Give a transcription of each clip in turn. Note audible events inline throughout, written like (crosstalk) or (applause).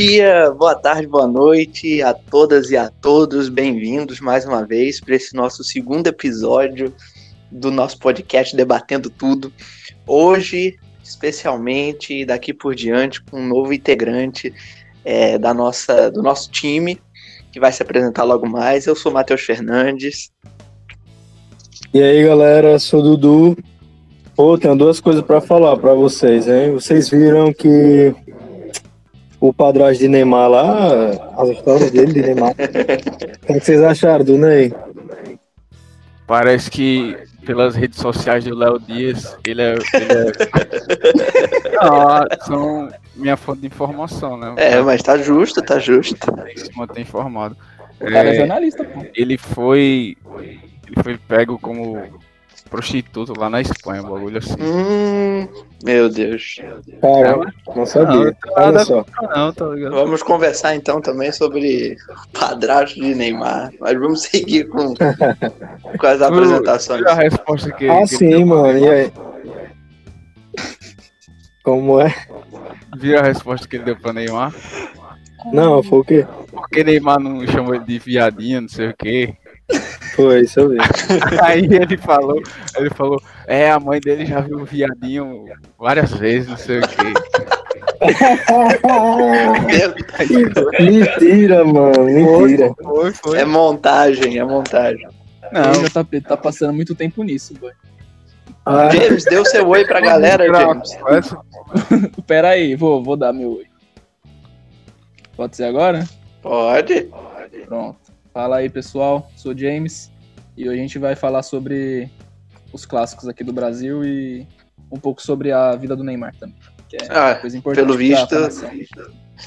dia, boa tarde, boa noite a todas e a todos. Bem-vindos mais uma vez para esse nosso segundo episódio do nosso podcast Debatendo Tudo. Hoje, especialmente, daqui por diante, com um novo integrante é, da nossa, do nosso time, que vai se apresentar logo mais. Eu sou Matheus Fernandes. E aí, galera, sou Dudu. Pô, tenho duas coisas para falar para vocês, hein? Vocês viram que o padrasto de Neymar lá, as histórias dele de Neymar. o que vocês acharam do Ney? Parece que pelas redes sociais do Léo Dias, ele é. Ele é... (laughs) ah, são minha fonte de informação, né? É, mas tá justo, tá justo. Tem que se manter informado. O cara é, é jornalista, pô. Ele foi. Ele foi pego como prostituto lá na Espanha, um bagulho assim. Hum, meu Deus. Cara, não sabia. Não, Olha só. Não, tá ligado? Vamos conversar então também sobre o padrasto de Neymar, mas vamos seguir com, com as (laughs) apresentações. A resposta que, ah, que sim, mano. E aí? Como é? Viu a resposta que ele deu pra Neymar? Não, foi o quê? Porque Neymar não chamou ele de viadinho, não sei o quê. Foi, isso mesmo. (laughs) Aí ele falou, ele falou, é, a mãe dele já viu o viadinho várias vezes, não sei o quê. (laughs) mentira, mano, mentira. Foi, foi. É montagem, é montagem. Não, o JP tá passando muito tempo nisso, boy. Ah. James, deu seu oi pra galera, James. (laughs) Pera aí, vou, vou dar meu oi. Pode ser agora? Pode. Pronto. Fala aí, pessoal. Sou James e hoje a gente vai falar sobre os clássicos aqui do Brasil e um pouco sobre a vida do Neymar também. Que é ah, coisa importante pelo visto.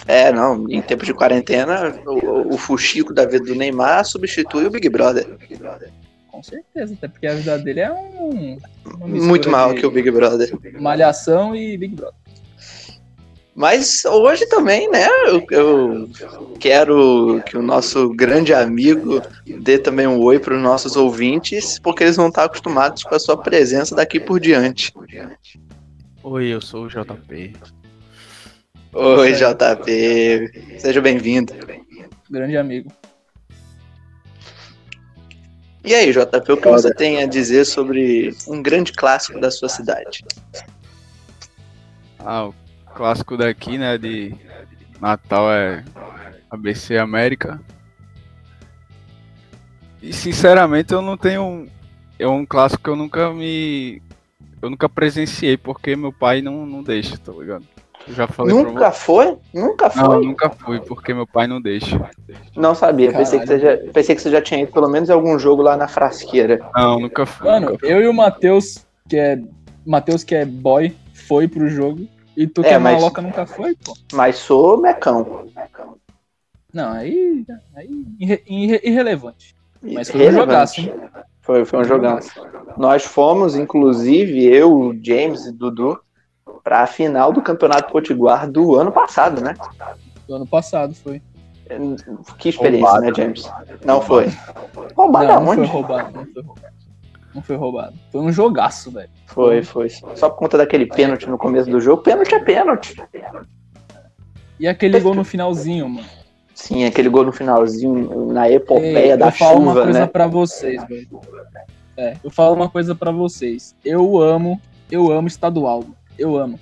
É, não, em tempo de quarentena, o, o fuxico da vida do Neymar substitui o Big Brother. Com certeza, até porque a vida dele é um. Muito mal que o Big Brother. Malhação e Big Brother. Mas hoje também, né? Eu, eu, quero que o nosso grande amigo dê também um oi para os nossos ouvintes, porque eles vão estar acostumados com a sua presença daqui por diante. Oi, eu sou o JP. Oi, JP. Seja bem-vindo. Grande amigo. E aí, JP, o que você tem a dizer sobre um grande clássico da sua cidade? Ah, o clássico daqui, né, de Natal é ABC América. E sinceramente eu não tenho é um clássico que eu nunca me eu nunca presenciei porque meu pai não, não deixa, tá ligado? Eu já falei Nunca foi? Nunca foi? Não, nunca fui, porque meu pai não deixa. Não sabia, pensei que, você já, pensei que você já tinha ido pelo menos em algum jogo lá na frasqueira. Não, nunca fui. Mano, nunca fui. eu e o Matheus, que é. Matheus, que é boy, foi pro jogo. E tu que é, é mas, maloca nunca foi, pô. Mas sou mecão. Não, aí. aí irre, irre, irrelevante. Mas foi um jogaço, hein? Foi, foi um jogaço. Nós fomos, inclusive, eu, James e Dudu, para a final do Campeonato Potiguar do ano passado, né? Do ano passado, foi. Que experiência, roubado. né, James? Não foi. Roubado não, não foi roubado, não foi roubado. Não foi roubado. Foi um jogaço, velho. Foi, foi. Só por conta daquele pênalti no começo do jogo. Pênalti é pênalti. E aquele gol no finalzinho, mano. Sim, aquele gol no finalzinho, na epopeia Ei, da chuva, né? Eu falo uma coisa né? pra vocês, velho. É, eu falo uma coisa para vocês. Eu amo, eu amo estadual. Eu amo.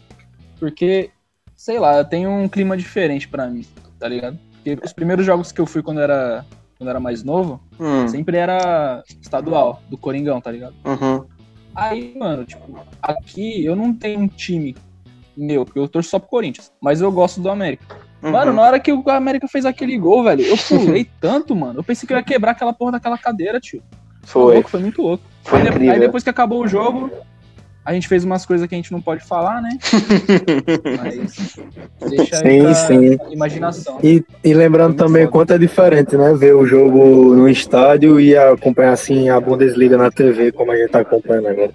Porque, sei lá, tem um clima diferente para mim, tá ligado? Porque os primeiros jogos que eu fui quando era quando era mais novo, hum. sempre era estadual, do Coringão, tá ligado? Uhum. Aí, mano, tipo, aqui eu não tenho um time meu, porque eu torço só pro Corinthians, mas eu gosto do América. Uhum. Mano, na hora que o América fez aquele gol, velho, eu pulei (laughs) tanto, mano. Eu pensei que eu ia quebrar aquela porra daquela cadeira, tio. Foi. Foi, louco, foi muito louco. Foi aí, aí depois que acabou o jogo, a gente fez umas coisas que a gente não pode falar, né? (laughs) Mas deixa sim, aí sim. imaginação. E, e lembrando também foda. quanto é diferente, né? Ver o jogo no estádio e acompanhar assim a Bundesliga na TV, como a gente tá acompanhando agora.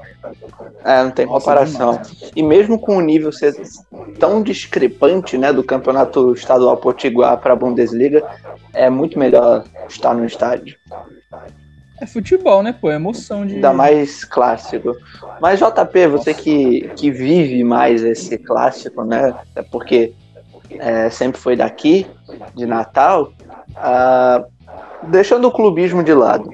É, não tem Nossa, comparação. E mesmo com o nível ser tão discrepante, né, do campeonato estadual potiguar para a Bundesliga, é muito melhor estar no estádio. É futebol, né, pô? É emoção de. Ainda mais clássico. Mas, JP, você que, que vive mais esse clássico, né? É porque é, sempre foi daqui, de Natal, ah, deixando o clubismo de lado.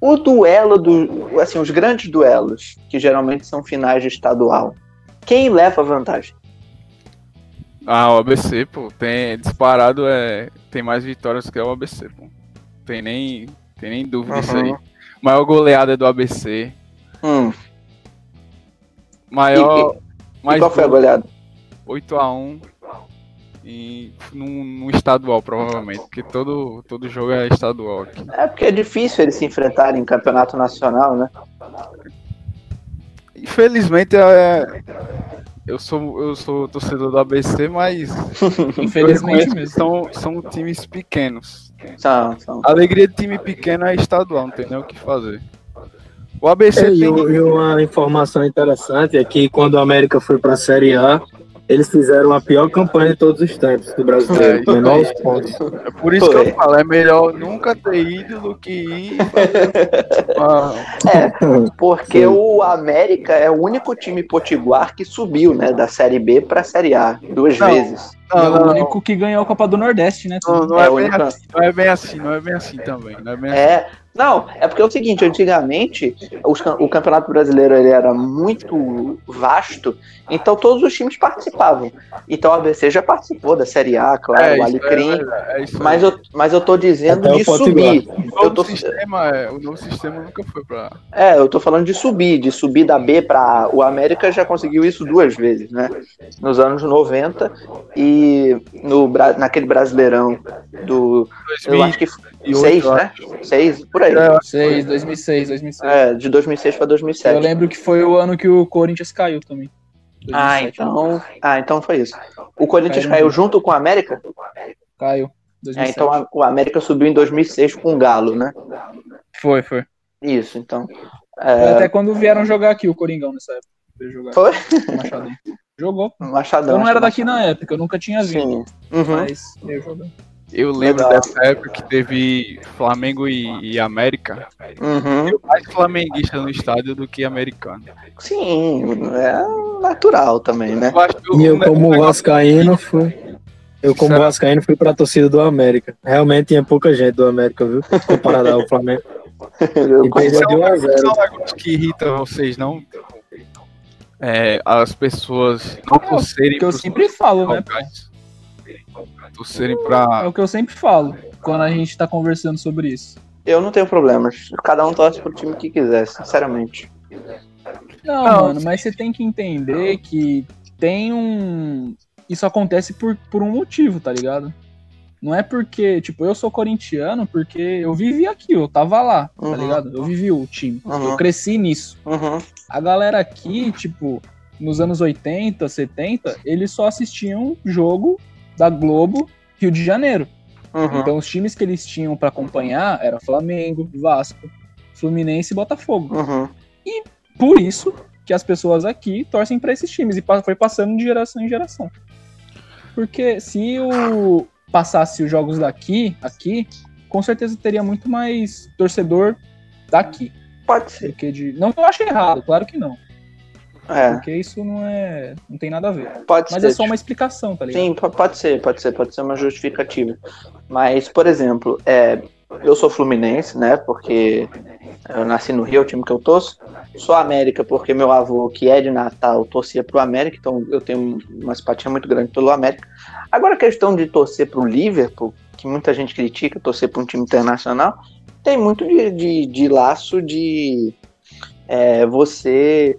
O duelo do. Assim, os grandes duelos, que geralmente são finais de estadual, quem leva vantagem? Ah, o ABC, pô, tem disparado, é, tem mais vitórias que o ABC, pô. Tem nem, tem nem dúvida disso aí. Uhum. Maior goleada do ABC. Hum, Maior. e mais qual foi a gol, goleada? 8x1 e num, num estadual, provavelmente, porque todo, todo jogo é estadual aqui. É porque é difícil eles se enfrentarem em campeonato nacional, né? Infelizmente, é, eu, sou, eu sou torcedor do ABC, mas (laughs) Infelizmente são, são times pequenos. São, são. A alegria de time pequeno é estadual, não tem nem o que fazer. O ABC É, e, tem. e uma informação interessante é que quando o América foi para a Série A, eles fizeram a pior campanha de todos os tempos do brasileiro, É, menores pontos. É por isso que eu falo, é melhor nunca ter ido do que ir. uma- É, porque o América é o único time potiguar que subiu, né, da Série B pra Série A duas Não. vezes. É Não, o não, não, único que ganhou a Copa do Nordeste, né? não, não É é, o bem único- assim, não é bem assim, não é bem assim também. Não é bem assim. É, não, é porque é o seguinte, antigamente os o Campeonato Brasileiro ele era muito vasto, então todos os times participavam. Então o ABC já participou da Série A, claro, É, o Alecrim, é, é mas eu, mas eu tô dizendo Até o de subir. o Eu novo tô, sistema, é, o novo sistema nunca foi pra. é, eu tô falando de subir, de subir da B pra A. O América já conseguiu isso duas vezes, né? Nos anos 90 e no, naquele Brasileirão do. Eu acho que 2008, seis, eu né? Seis, por aí. É, 6, 2006, 2006. É, de 2006 pra Eu 2007. lembro que foi o ano que o Corinthians caiu também. Ah, 2007. então. Ah, então foi isso. O Corinthians Caiu caiu junto. com o América? Caiu. É, 2007. então a- o América subiu em 2006 com o Galo, né? Foi, foi. Isso, então. Foi É, Até quando vieram jogar aqui o Coringão nessa época. Foi? (laughs) Jogou. Machadão. Eu não era daqui na época, eu nunca tinha visto. Sim. Uhum. Mas eu joguei. Eu lembro Legal. dessa época que teve Flamengo e, e América. Uhum. Eu mais flamenguista no estádio do que americano. Sim, é natural também, né? Eu E eu, como Vascaíno, fui. Eu, como Será? Vascaíno, fui pra torcida do América. Realmente tinha pouca gente do América, viu? Comparado ao Flamengo. (laughs) Eu E perdeu de 1 a 0 Isso é um negócio que irrita vocês, não? É, as pessoas não torcerem O que eu sempre falo, né? locais. Torcerem É pra. o que eu sempre falo quando a gente tá conversando sobre isso. Eu não tenho problemas. Cada um torce pro time que quiser, sinceramente. Não, Não, mano, mas você tem que entender que tem um. Isso acontece por, por um motivo, tá ligado? Não é porque, tipo, eu sou corintiano porque eu vivi aquilo, eu tava lá, tá Uhum. ligado? Eu vivi o time. Uhum. Eu cresci nisso. Uhum. A galera aqui, tipo, nos anos 80, 70, eles só assistiam jogo da Globo Rio de Janeiro. Uhum. Então os times que eles tinham pra acompanhar era Flamengo, Vasco, Fluminense e Botafogo. Uhum. Por isso que as pessoas aqui torcem pra esses times e foi passando de geração em geração. Porque se o passasse os jogos daqui, aqui, com certeza teria muito mais torcedor daqui Pode ser. do que de. Não que eu ache errado, claro que não. É, Porque isso não é. não tem nada a ver. pode Mas ser. é só uma explicação, tá ligado? Sim, po- pode ser, pode ser, pode ser uma justificativa. Mas, por exemplo, é, eu sou fluminense, né? Porque eu nasci no Rio, é o time que eu torço. Sou América porque meu avô, que é de Natal, torcia pro América, então eu tenho uma simpatia muito grande pelo América. Agora a questão de torcer pro Liverpool, que muita gente critica, torcer para um time internacional, tem muito de, de, de laço de é, você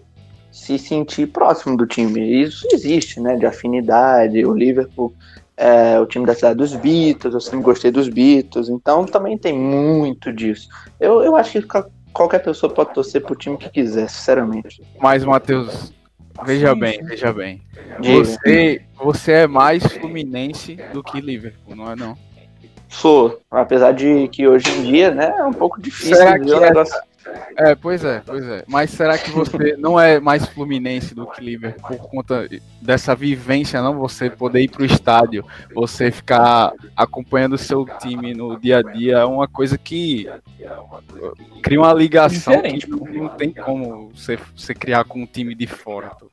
se sentir próximo do time. Isso existe, né? De afinidade. O Liverpool é o time da cidade dos Beatles, eu sempre gostei dos Beatles, então também tem muito disso. Eu, eu acho que qualquer pessoa pode torcer pro time que quiser, sinceramente. Mas, Matheus, veja Sim, bem, sim. veja bem. Você, você é mais Fluminense do que Liverpool, não é não? Sou, apesar de que hoje em dia, né, é um pouco difícil Será que o negócio. É, pois é, pois é. Mas será que você (laughs) não é mais Fluminense do que Liverpool por conta dessa vivência, não? Você poder ir pro estádio, você ficar acompanhando o seu time no dia a dia, é uma coisa que cria uma ligação Diferente, que não tem como você, você criar com um time de fora. tá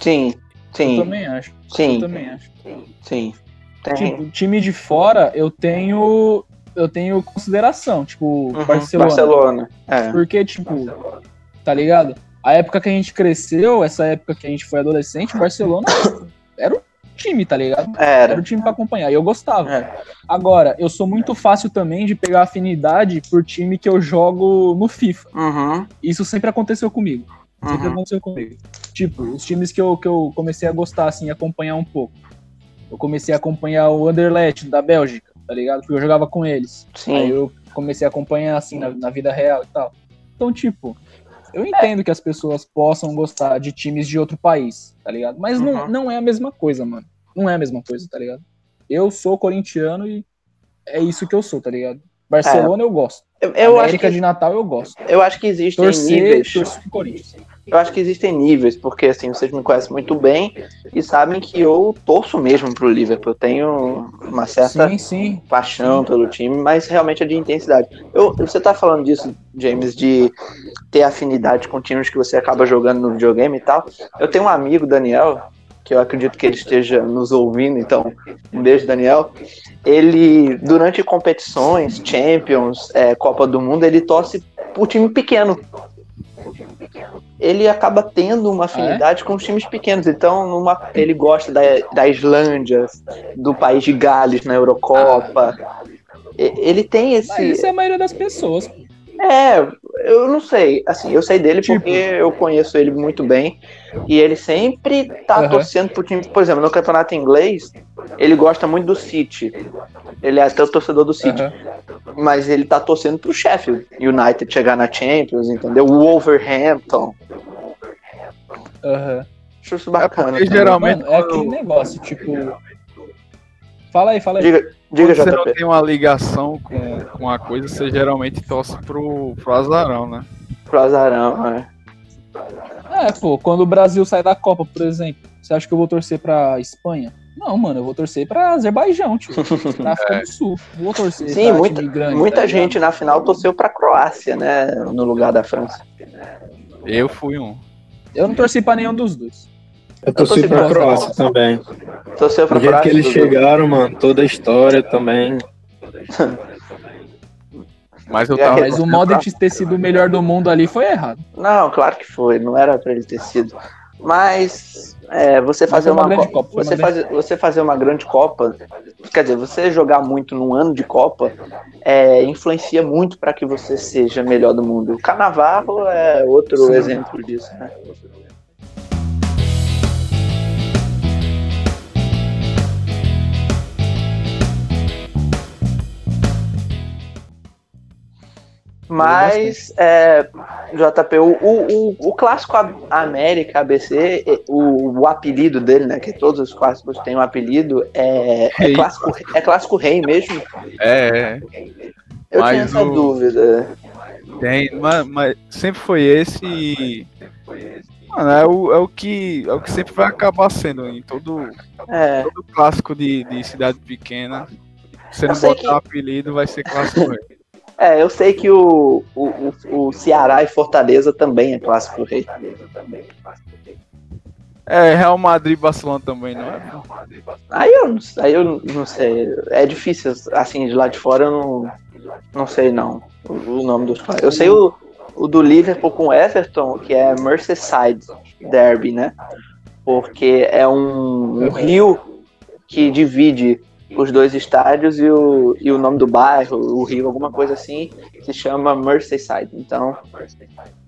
Sim, Eu Sim, também acho. Eu sim, também acho. sim. Tem. Tipo, time de fora, eu tenho. Eu tenho consideração, tipo, Uhum, Barcelona. Barcelona. É. Porque, tipo, tá ligado? A época que a gente cresceu, essa época que a gente foi adolescente, Barcelona (coughs) era o time, tá ligado? Era Era. o time pra acompanhar. E eu gostava. É. Agora, eu sou muito fácil também de pegar afinidade por time que eu jogo no FIFA. Uhum, Isso sempre aconteceu comigo. Sempre uhum. aconteceu comigo. Tipo, os times que eu, que eu comecei a gostar, assim, acompanhar um pouco. Eu comecei a acompanhar o Anderlecht da Bélgica, tá ligado? Porque eu jogava com eles. Aí Sim. eu comecei a acompanhar, assim, na, na vida real e tal. Então, tipo, eu entendo que as pessoas possam gostar de times de outro país, tá ligado? Mas não, Uhum. não é a mesma coisa, mano. Não é a mesma coisa, tá ligado? Eu sou corintiano e é isso que eu sou, tá ligado? Barcelona eu gosto. Eu, eu acho América que, de Natal eu gosto. eu acho que existem Torcer, níveis. torcer Corinthians. Eu acho que existem níveis, porque assim, vocês me conhecem muito bem e sabem que eu torço mesmo pro Liverpool. Eu tenho uma certa Sim, sim. paixão pelo time, mas realmente é de intensidade. Eu, você tá falando disso, James, de ter afinidade com times que você acaba jogando no videogame e tal. Eu tenho um amigo, Daniel, que eu acredito que ele esteja nos ouvindo, então um beijo, Daniel. Ele, durante competições, Champions, é, Copa do Mundo, ele torce pro time pequeno. Ele acaba tendo uma afinidade com os times pequenos. Então, numa, ele gosta da, da Islândia, do país de Gales na Eurocopa. E- Ele tem Mas esse. isso é a maioria das pessoas. É, eu não sei. Assim, eu sei dele Tipo- porque eu conheço ele muito bem. E ele sempre tá Aham. torcendo pro time. Por exemplo, no campeonato inglês, ele gosta muito do City. Ele é até o torcedor do City. Aham. Mas ele tá torcendo pro Sheffield United chegar na Champions, entendeu? O Wolverhampton. Aham. Acho isso É bacana. também. geralmente Mano, é aquele negócio, tipo. Fala aí, fala aí. Diga, diga quando você não tem uma ligação com, com a coisa, você geralmente torce pro, pro azarão, né? Pro azarão, né? É, pô, quando o Brasil sai da Copa, por exemplo, você acha que eu vou torcer pra Espanha? Não, mano, eu vou torcer pra Azerbaijão, tio. (laughs) Pra África do Sul. Vou torcer Sim, muita, grande, muita tá ligado? gente na final torceu pra Croácia, né? No lugar da França. Eu fui um. Eu não torci pra nenhum dos dois. Eu torci torci pra Croácia também. Torceu pra Do jeito que Croácia. eles chegaram, mano, toda a história também. (laughs) Mas eu tava. Mas o Modric ter sido o melhor do mundo ali foi errado. Não, claro que foi. Não era pra ele ter sido. Mas é, você fazer uma uma, Copa, você, uma fazer, você fazer uma grande Copa, quer dizer, você jogar muito num ano de Copa, é, influencia muito para que você seja melhor do mundo. O Cannavaro é outro Sim. exemplo disso, né? Mas, é, JP, o, o, o, clássico América ABC, o, o apelido dele, né? Que todos os clássicos têm um apelido, é, é, clássico, é clássico rei mesmo? É, é. Eu Mas tinha essa o- dúvida. Tem, mas, mas sempre foi esse. Mano, é o, é o que é o que sempre vai acabar sendo em todo, É, todo clássico de, de cidade pequena. Se não botar que- apelido, vai ser clássico. rei. É, eu sei que o, o, o, o Ceará e Fortaleza também é clássico rei. É, Real Madrid e Barcelona também, não é? Aí eu, aí eu não sei. É difícil, assim, de lá de fora eu não, não sei não o, nome dos. Eu sei o, o do Liverpool com o Everton, que é Merseyside Derby, né? Porque é um, um rio que divide os dois estádios e o, e o nome do bairro, o rio, alguma coisa assim, se chama Merseyside. Então.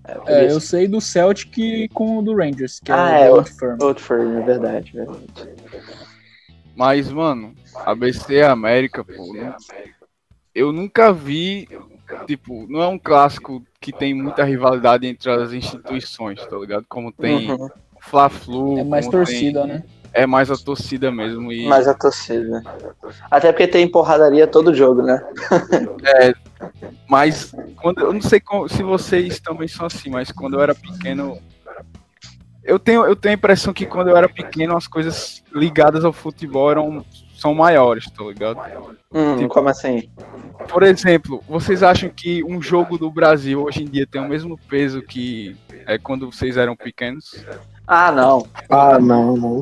É, É, eu sei do Celtic com o do Rangers, que Ah, é é, Old Firm. Old Firm, é verdade, é verdade. Mas, mano, ABC América, pô. né? Eu nunca vi. Tipo, não é um clássico que tem muita rivalidade entre as instituições, tá ligado? Como tem Uhum. Fla-Flu. É mais torcida, né? É mais a torcida mesmo. E Mais a torcida. Até porque tem porradaria todo jogo, né? (laughs) Mas quando eu não sei se vocês também são assim, mas quando eu era pequeno, eu tenho eu tenho a impressão que quando eu era pequeno as coisas ligadas ao futebol eram são maiores, tá ligado? Hum, Tipo- como assim? Por exemplo, vocês acham que um jogo do Brasil hoje em dia tem o mesmo peso que é quando vocês eram pequenos? Ah, não. Ah, não, não.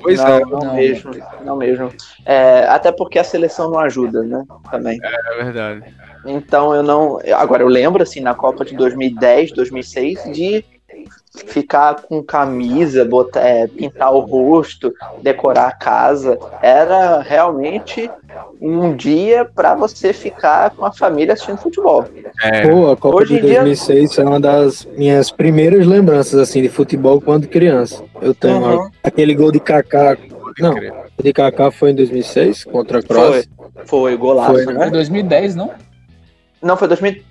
Pois não, é, não, Não. mesmo. Não mesmo. É, até porque a seleção não ajuda, né? Também. é verdade. Então eu não. Agora eu lembro, assim, na Copa de 2010, 2006, de ficar com camisa, botar, é, pintar o rosto, decorar a casa. Era realmente um dia para você ficar com a família assistindo futebol. É, Pô, a Copa Hoje de em dia- 2006 é uma das minhas primeiras lembranças, assim, de futebol quando criança. Eu tenho Uhum. aquele gol de Kaká. Não, o de Kaká foi em 2006 contra a Croácia. Foi golaço, Foi, Foi né? 2010, não? Não, foi 2000.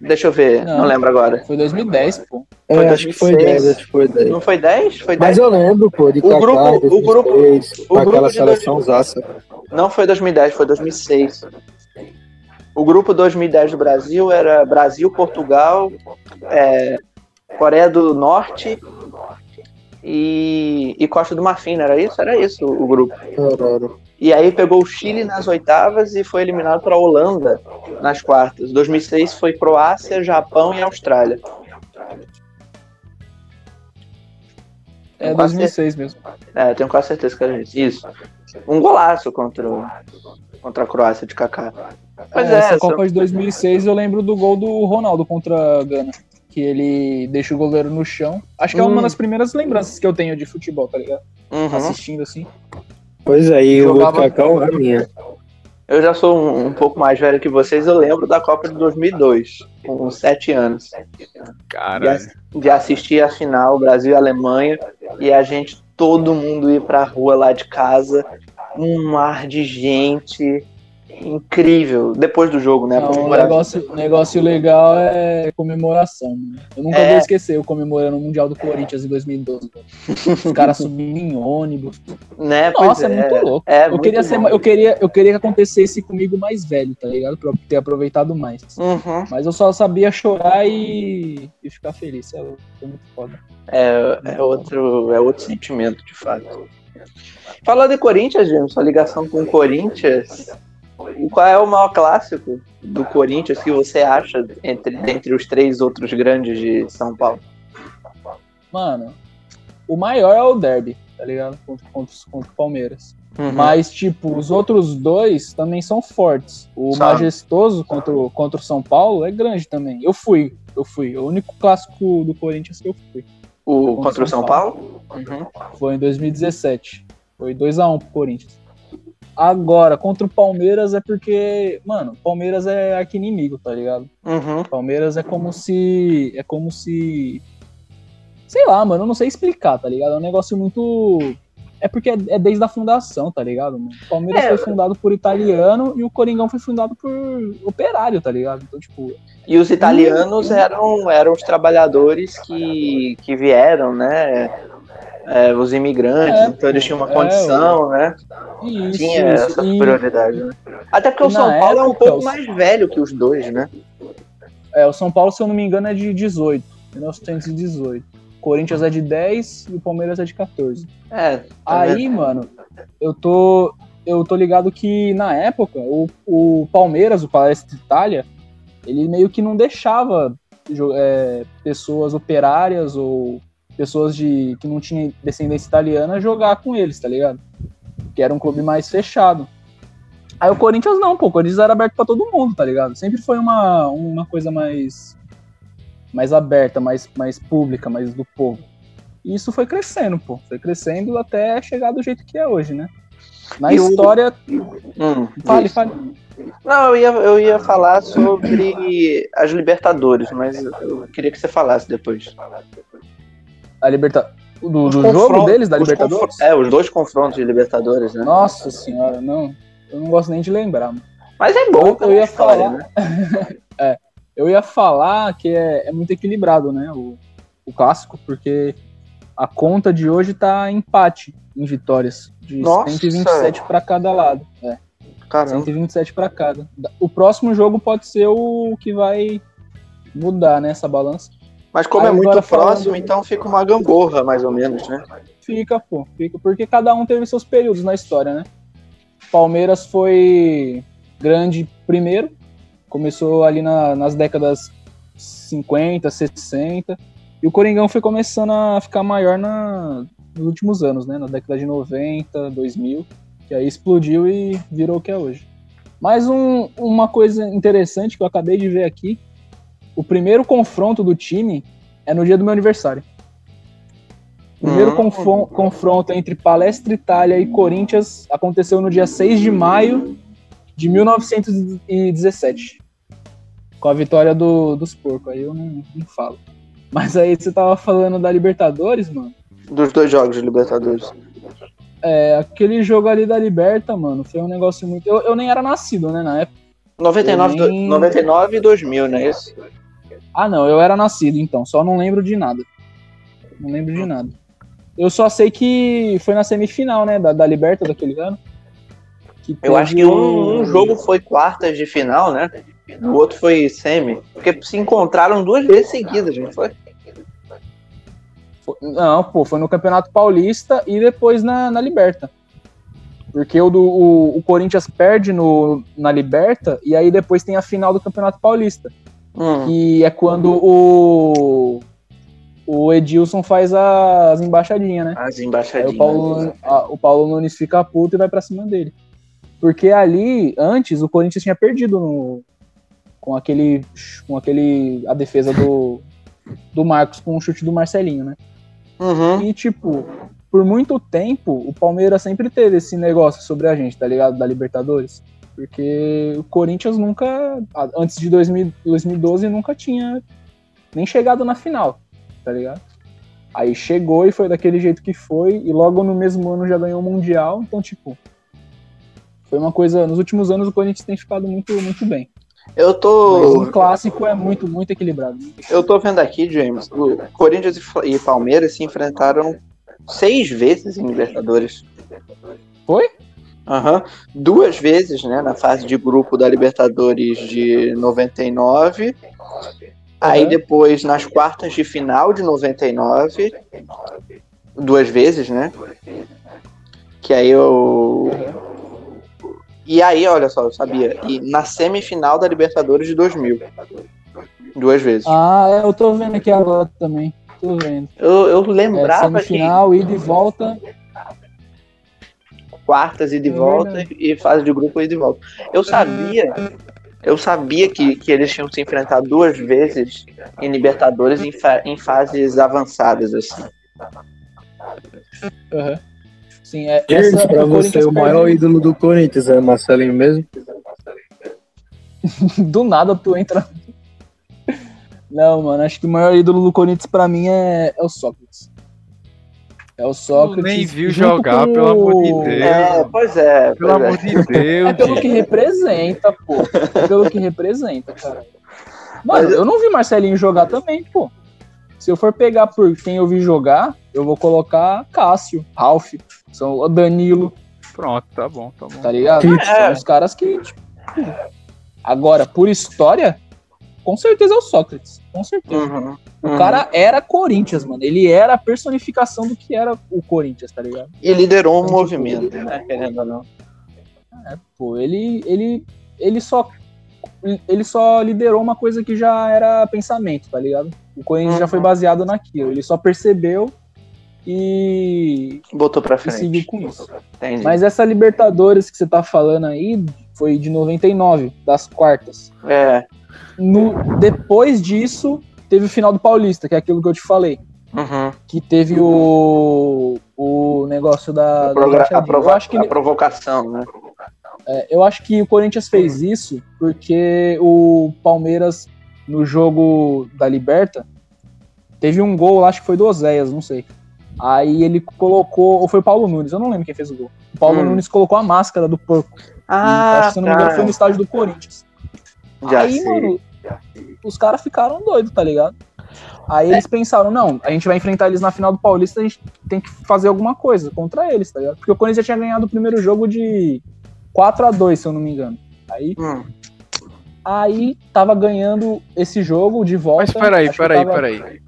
Deixa eu ver, não, Não. lembro agora. Foi 2010, pô. É, Foi acho que foi 2006. 10, acho que foi 10. Não foi 10? Foi 10? Mas eu lembro, pô, de O Kaká, grupo- o 2006, grupo- com o aquela grupo de seleção zaça. Não foi 2010, foi 2006. O grupo 2010 do Brasil era Brasil, Portugal, é, Coreia do Norte e, e Costa do Marfim, não era isso? Era isso o grupo. Caralho. E aí pegou o Chile nas oitavas e foi eliminado para a Holanda nas quartas. 2006 foi Croácia, Japão e Austrália. É Tenho quase 2006 mesmo. É, tenho quase certeza que era isso. Isso. Um golaço contra, o- contra a Croácia de Kaká. Pois é, essa só- Copa de 2006 eu lembro do gol do Ronaldo contra a Gana. Que ele deixa o goleiro no chão. Acho que é Hum. uma das primeiras lembranças que eu tenho de futebol, tá ligado? Uhum. Assistindo assim. Pois é, e o de Kaká é minha. Eu já sou um, um pouco mais velho que vocês, eu lembro da Copa de 2002, com 7 anos, de, Caralho. ass- de assistir a final Brasil e Alemanha e a gente, todo mundo ir pra rua lá de casa, um mar de gente incrível, depois do jogo, né? Não, o negócio, o negócio legal é comemoração. Mano. Eu nunca É. vou esquecer eu comemorando o Mundial do Corinthians em 2012. velho. Os caras subindo em ônibus. né? Nossa, é, muito louco. É, eu, muito queria ser, eu, queria, eu queria que acontecesse comigo mais velho, tá ligado? Pra eu ter aproveitado mais. Uhum. Mas eu só sabia chorar e, e ficar feliz. É, foi muito foda. É, é, outro, é outro sentimento, de fato. Falar de Corinthians, James, sua ligação com o Corinthians. Qual é o maior clássico do Corinthians que você acha entre, dentre os três outros grandes de São Paulo? Mano, o maior é o derby, tá ligado? Contra, contra, contra o Palmeiras. Uhum. Mas, tipo, os outros dois também são fortes. O São. majestoso contra o, contra o São Paulo é grande também. Eu fui, eu fui. O único clássico do Corinthians que eu fui. o contra o São Paulo? Uhum. Foi em 2017. Foi 2x1 pro Corinthians. Agora, contra o Palmeiras é porque, mano, Palmeiras é arqui-inimigo, tá ligado? Uhum. Palmeiras é como se. É como se. Sei lá, mano, eu não sei explicar, tá ligado? É um negócio muito. É porque é, é desde a fundação, tá ligado? Mano? O Palmeiras É. foi fundado por italiano e o Coringão foi fundado por operário, tá ligado? Então, tipo. E os italianos eram, eram os trabalhadores que, que vieram, né? É, os imigrantes, É, então eles tinham uma é, condição, né? Isso, Tinha isso. essa E- prioridade, né? Até porque o São Paulo é um pouco os- mais velho que os dois, né? É, o São Paulo, se eu não me engano, é de 18. 1918. O Corinthians é de 10 e o Palmeiras é de 14. É. tá Aí, mano, eu tô. Eu tô ligado que na época, o, o Palmeiras, o Palestra Itália, ele meio que não deixava é, pessoas operárias ou pessoas de que não tinham descendência italiana jogar com eles, tá ligado? Que era um clube mais fechado. Aí o Corinthians não, pô, o Corinthians era aberto pra todo mundo, tá ligado? Sempre foi uma, uma coisa mais mais aberta, mais, mais pública, mais do povo. E isso foi crescendo, pô. Foi crescendo até chegar do jeito que é hoje, né? Na E o- história. Hum, Fale, diz. fale. Não, eu ia, eu ia falar sobre as Libertadores, mas eu queria que você falasse depois. A Liberta... Do, do jogo deles, da Libertadores? É, os dois confrontos de Libertadores, né? Nossa senhora, não. Eu não gosto nem de lembrar, mano. Mas é bom Eu- eu ia história, falar- né? (laughs) Eu ia falar que é, é muito equilibrado, né? O, o clássico, porque a conta de hoje tá empate em vitórias. De Nossa! 127 para cada lado. É, Caramba. 127 para cada. O próximo jogo pode ser o que vai mudar, né? Essa balança. Mas como é muito agora falando- próximo, então fica uma gangorra, mais ou menos, né? Fica, pô, fica. Porque cada um teve seus períodos na história, né? Palmeiras foi grande primeiro, começou ali na, nas décadas 50, 60, e o Coringão foi começando a ficar maior na, nos últimos anos, né? Na década de 90, 2000, que aí explodiu e virou o que é hoje. Mais um, uma coisa interessante que eu acabei de ver aqui, o primeiro confronto do time é no dia do meu aniversário. O primeiro Hum. confron- confronto entre Palestra Itália e Corinthians aconteceu no dia 6 de maio de 1917. Com a vitória do, dos porcos. Aí eu não, não falo. Mas aí você tava falando da Libertadores, mano. Dos dois jogos de Libertadores. É, aquele jogo ali da Liberta, mano, foi um negócio muito. Eu, eu nem era nascido, né, na época. 99, Eu nem- 99 e 2000, não é isso? Ah, não, eu era nascido, então, só não lembro de nada. Não lembro de nada. Eu só sei que foi na semifinal, né, da, da Liberta daquele ano. Eu acho que um, um jogo foi quartas de final, né? O outro foi semi. Porque se encontraram duas vezes seguidas, não foi? Foi- Não, pô, foi no Campeonato Paulista e depois na, na Liberta. Porque o, do, o, o Corinthians perde no, na Liberta e aí depois tem a final do Campeonato Paulista. Hum. Que é quando o, o Edilson faz as embaixadinhas, né? As Aí embaixadinhas. o Paulo, a- o Paulo Nunes fica puto e vai pra cima dele. Porque ali, antes, o Corinthians tinha perdido no, com aquele. com aquele. a defesa do, do Marcos com o chute do Marcelinho, né? Uhum. E, tipo, por muito tempo, o Palmeiras sempre teve esse negócio sobre a gente, tá ligado? Da Libertadores. Porque o Corinthians nunca, antes de 2000 2012, nunca tinha nem chegado na final, tá ligado? Aí chegou e foi daquele jeito que foi, e logo no mesmo ano já ganhou o Mundial, então, tipo, foi uma coisa. Nos últimos anos o Corinthians tem ficado muito, muito bem. Eu Mas tô. o clássico é muito, muito equilibrado. Eu tô vendo aqui, James. O Corinthians e e Palmeiras se enfrentaram seis vezes em Libertadores. Foi? Aham. Duas vezes, né, na fase de grupo da Libertadores de 99. Aí Aham. depois nas quartas de final de 99. Duas vezes, né? Que aí eu. E aí, olha só, eu sabia. E na semifinal da Libertadores de 2000. Duas vezes. Ah, é, eu tô vendo aqui agora também. Tô vendo. Eu, eu É, lembrava que semifinal, ida e volta. Quartas e de É volta e fase de grupo e de volta. Eu sabia, eu sabia que, que eles tinham se enfrentado duas vezes em Libertadores em, fa- em fases avançadas assim. Aham. Sim, é. Essa- pra o você, o maior ídolo do Corinthians é Marcelinho mesmo? (laughs) Do nada tu entra. Não, mano, acho que o maior ídolo do Corinthians pra mim é, é o Sócrates. É o Sócrates. nem viu jogar, com pelo amor de Deus. É, pois é. Pelo pois é. amor de Deus. É pelo que representa, pô. É pelo que representa, cara. Mano, Mas- eu não vi Marcelinho jogar também, pô. Se eu for pegar por quem eu vi jogar, eu vou colocar Cássio, Ralf, são o Danilo, Pronto, tá bom, tá bom. tá ligado? Tite. São os caras que. tipo, Agora, por história, com certeza é o Sócrates. Com certeza. Uhum, O uhum. cara era Corinthians, mano. Ele era a personificação do que era o Corinthians, tá ligado? E liderou um movimento, né? Querendo ou não. Pô, ele, ele, ele só ele só liderou uma coisa que já era pensamento, tá ligado? O Corinthians já foi baseado naquilo. Ele só percebeu e, Botou pra e seguiu frente. com isso. Entendi. Mas essa Libertadores que você tá falando aí foi de 99, das quartas. É. No, depois disso, teve o final do Paulista, que é aquilo que eu te falei. Uhum. Que teve o, o negócio da. A, da a acho que, a provocação, né? é, eu acho que o Corinthians fez isso porque o Palmeiras, no jogo da Liberta, teve um gol acho que foi do Oséias, não sei. Aí ele colocou. Ou foi o Paulo Nunes, eu não lembro quem fez o gol. O Paulo Hum. Nunes colocou a máscara do porco. Ah, acho que, se eu não me engano, tá. foi no estádio do Corinthians. Já aí, sei. mano, os caras ficaram doidos, tá ligado? Aí eles pensaram, não, a gente vai enfrentar eles na final do Paulista, a gente tem que fazer alguma coisa contra eles, tá ligado? Porque o Corinthians já tinha ganhado o primeiro jogo de 4 a 2 se eu não me engano. Aí, Hum. aí tava ganhando esse jogo de volta. Mas peraí, acho que peraí, tava- peraí.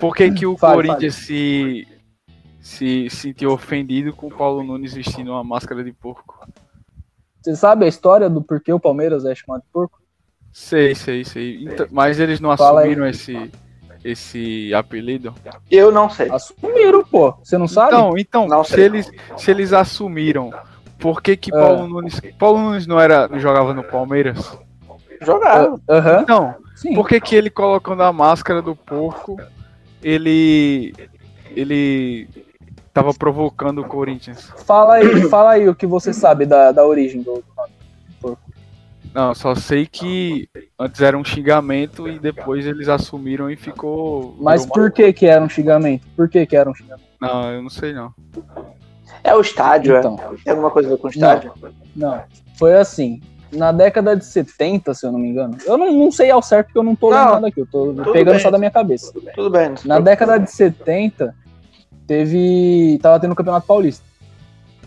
Por que, que o Fale, Corinthians se, se sentiu ofendido com o Paulo Nunes vestindo uma máscara de porco? Você sabe a história do porquê o Palmeiras é chamado de porco? Sei, sei, sei. Então, mas eles não Fala aí. assumiram esse, esse apelido? Eu não sei. Assumiram, pô. Você não sabe? Então, então Não se, sei. eles, se eles assumiram, por que que. Paulo Nunes... Paulo Nunes não, era, jogava no Palmeiras? Jogaram. Aham. Não, Sim. por que que ele colocando a máscara do porco, ele... Ele tava provocando o Corinthians? Fala aí, fala aí o que você sabe da, da origem do nome. Não, só sei que antes era um xingamento e depois eles assumiram e ficou... Mas por que que era um xingamento? Por que que era um xingamento? Não, eu não sei não. É o estádio, Então, é. Tem alguma coisa a ver com o estádio? não. Foi assim. Na década de 70, se eu não me engano. Eu não, não sei ao certo porque eu não tô Não, nada aqui. Eu tô tudo pegando bem. só da minha cabeça. Tudo bem. não se Na década de 70, teve. Tava tendo o Campeonato Paulista.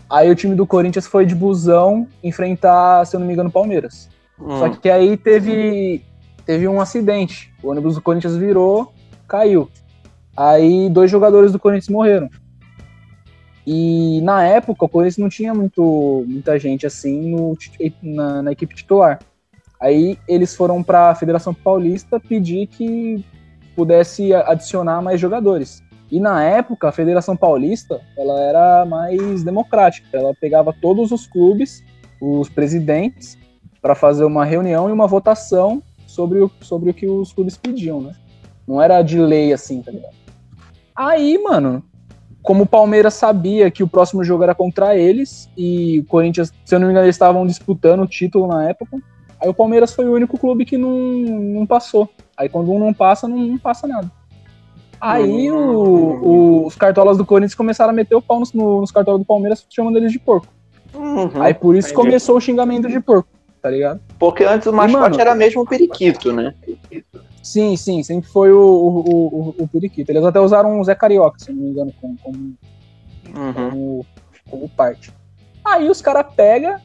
Aí o time do Corinthians foi de busão enfrentar, se eu não me engano, o Palmeiras. Só Hum. que aí teve, teve um acidente. O ônibus do Corinthians virou, caiu. Aí dois jogadores do Corinthians morreram. E na época o Corinthians não tinha muito, muita gente assim no na, na equipe titular. Aí eles foram para a Federação Paulista pedir que pudesse adicionar mais jogadores. E na época a Federação Paulista ela era mais democrática. Ela pegava todos os clubes, os presidentes para fazer uma reunião e uma votação sobre o, sobre o que os clubes pediam, né? Não era de lei assim, tá ligado? Aí, mano, como o Palmeiras sabia que o próximo jogo era contra eles e o Corinthians, se eu não me engano, eles estavam disputando o título na época, aí o Palmeiras foi o único clube que não, não passou. Aí quando um não passa, não, não passa nada. Aí o- o- os cartolas do Corinthians começaram a meter o pau nos, no- nos cartolas do Palmeiras, chamando eles de porco. Uhum. Aí por isso entendi. começou o xingamento de porco, tá ligado? Porque antes o mascote mano- era mesmo o periquito, né? Sim, sim, sempre foi o, o, o, o periquito. Eles até usaram o Zé Carioca, se não me engano, como, como, Uhum. como, como parte. Aí os caras pegam